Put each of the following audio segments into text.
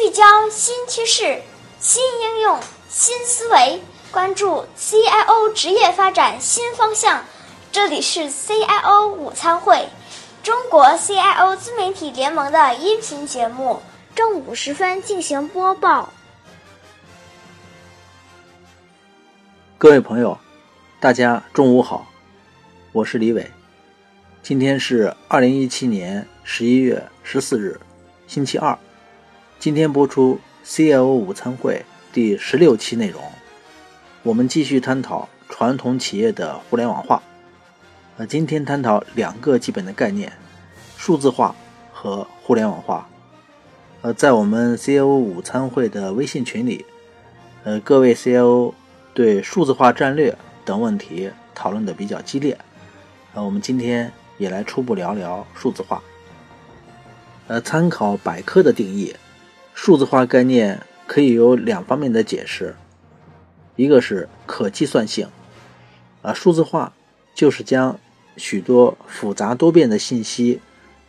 聚焦新趋势、新应用、新思维，关注 CIO 职业发展新方向。这里是 CIO 午餐会，中国 CIO 自媒体联盟的音频节目，正午时分进行播报。各位朋友，大家中午好，我是李伟。今天是二零一七年十一月十四日，星期二。今天播出 CIO 午餐会第十六期内容，我们继续探讨传统企业的互联网化。呃，今天探讨两个基本的概念：数字化和互联网化。呃，在我们 CIO 午餐会的微信群里，呃，各位 CIO 对数字化战略等问题讨论的比较激烈。呃，我们今天也来初步聊聊数字化。呃，参考百科的定义。数字化概念可以有两方面的解释，一个是可计算性，啊，数字化就是将许多复杂多变的信息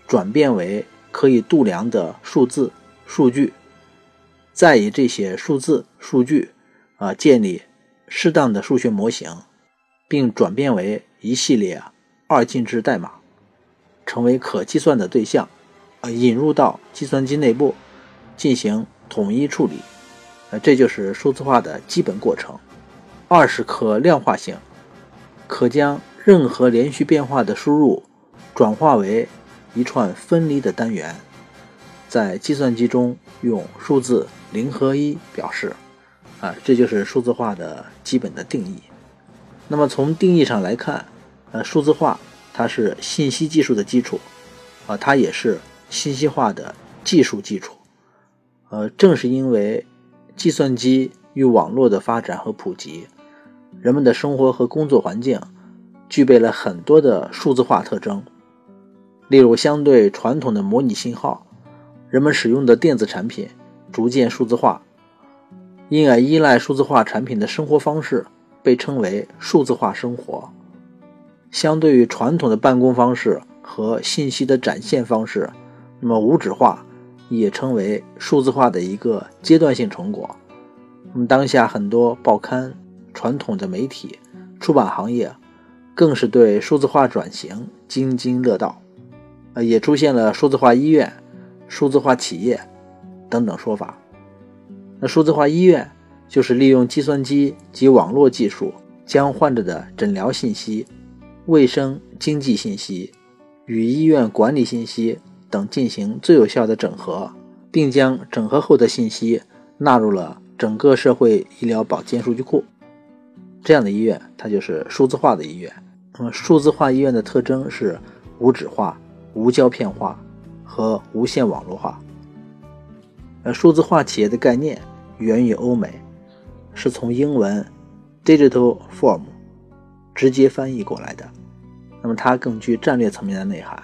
转变为可以度量的数字数据，再以这些数字数据啊建立适当的数学模型，并转变为一系列二进制代码，成为可计算的对象，啊，引入到计算机内部。进行统一处理，呃，这就是数字化的基本过程。二是可量化性，可将任何连续变化的输入转化为一串分离的单元，在计算机中用数字零和一表示，啊，这就是数字化的基本的定义。那么从定义上来看，呃，数字化它是信息技术的基础，啊，它也是信息化的技术基础。呃，正是因为计算机与网络的发展和普及，人们的生活和工作环境具备了很多的数字化特征。例如，相对传统的模拟信号，人们使用的电子产品逐渐数字化，因而依赖数字化产品的生活方式被称为数字化生活。相对于传统的办公方式和信息的展现方式，那么无纸化。也称为数字化的一个阶段性成果。那么，当下很多报刊、传统的媒体、出版行业，更是对数字化转型津津乐道。呃，也出现了数字化医院、数字化企业等等说法。那数字化医院就是利用计算机及网络技术，将患者的诊疗信息、卫生经济信息与医院管理信息。等进行最有效的整合，并将整合后的信息纳入了整个社会医疗保健数据库。这样的医院，它就是数字化的医院。那么，数字化医院的特征是无纸化、无胶片化和无线网络化。呃，数字化企业的概念源于欧美，是从英文 “digital form” 直接翻译过来的。那么，它更具战略层面的内涵。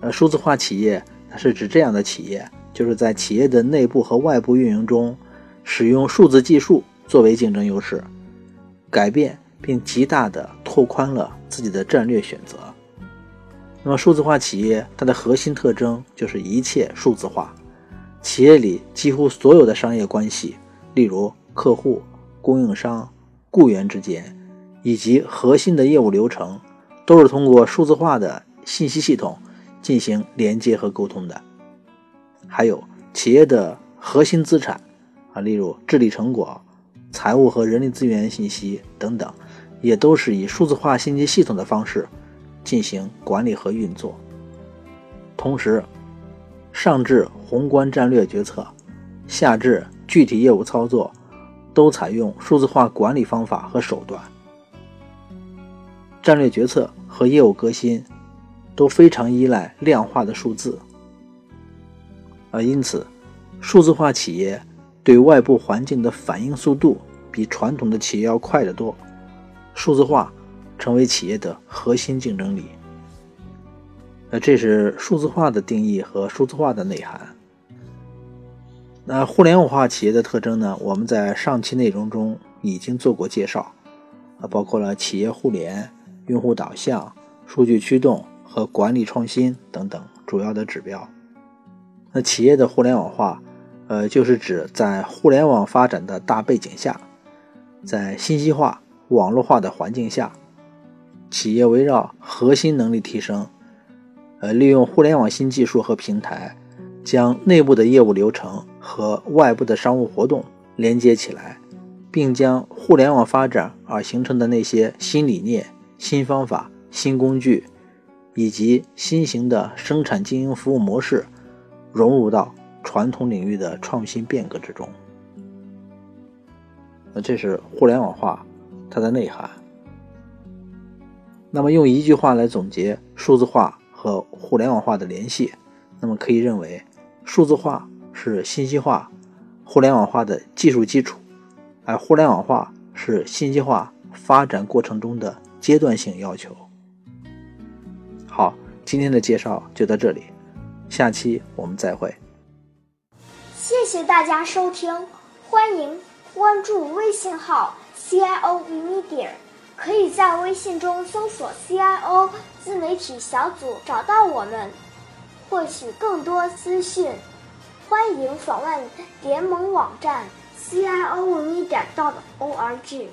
呃，数字化企业它是指这样的企业，就是在企业的内部和外部运营中，使用数字技术作为竞争优势，改变并极大的拓宽了自己的战略选择。那么，数字化企业它的核心特征就是一切数字化，企业里几乎所有的商业关系，例如客户、供应商、雇员之间，以及核心的业务流程，都是通过数字化的信息系统。进行连接和沟通的，还有企业的核心资产啊，例如治理成果、财务和人力资源信息等等，也都是以数字化信息系统的方式进行管理和运作。同时，上至宏观战略决策，下至具体业务操作，都采用数字化管理方法和手段。战略决策和业务革新。都非常依赖量化的数字，啊，因此，数字化企业对外部环境的反应速度比传统的企业要快得多，数字化成为企业的核心竞争力。那这是数字化的定义和数字化的内涵。那互联网化企业的特征呢？我们在上期内容中已经做过介绍，啊，包括了企业互联、用户导向、数据驱动。和管理创新等等主要的指标。那企业的互联网化，呃，就是指在互联网发展的大背景下，在信息化、网络化的环境下，企业围绕核心能力提升，呃，利用互联网新技术和平台，将内部的业务流程和外部的商务活动连接起来，并将互联网发展而形成的那些新理念、新方法、新工具。以及新型的生产经营服务模式融入到传统领域的创新变革之中。那这是互联网化它的内涵。那么用一句话来总结数字化和互联网化的联系，那么可以认为，数字化是信息化、互联网化的技术基础，而互联网化是信息化发展过程中的阶段性要求。今天的介绍就到这里，下期我们再会。谢谢大家收听，欢迎关注微信号 CIO Media，可以在微信中搜索 CIO 自媒体小组找到我们，获取更多资讯。欢迎访问联盟网站 CIO Media dot org。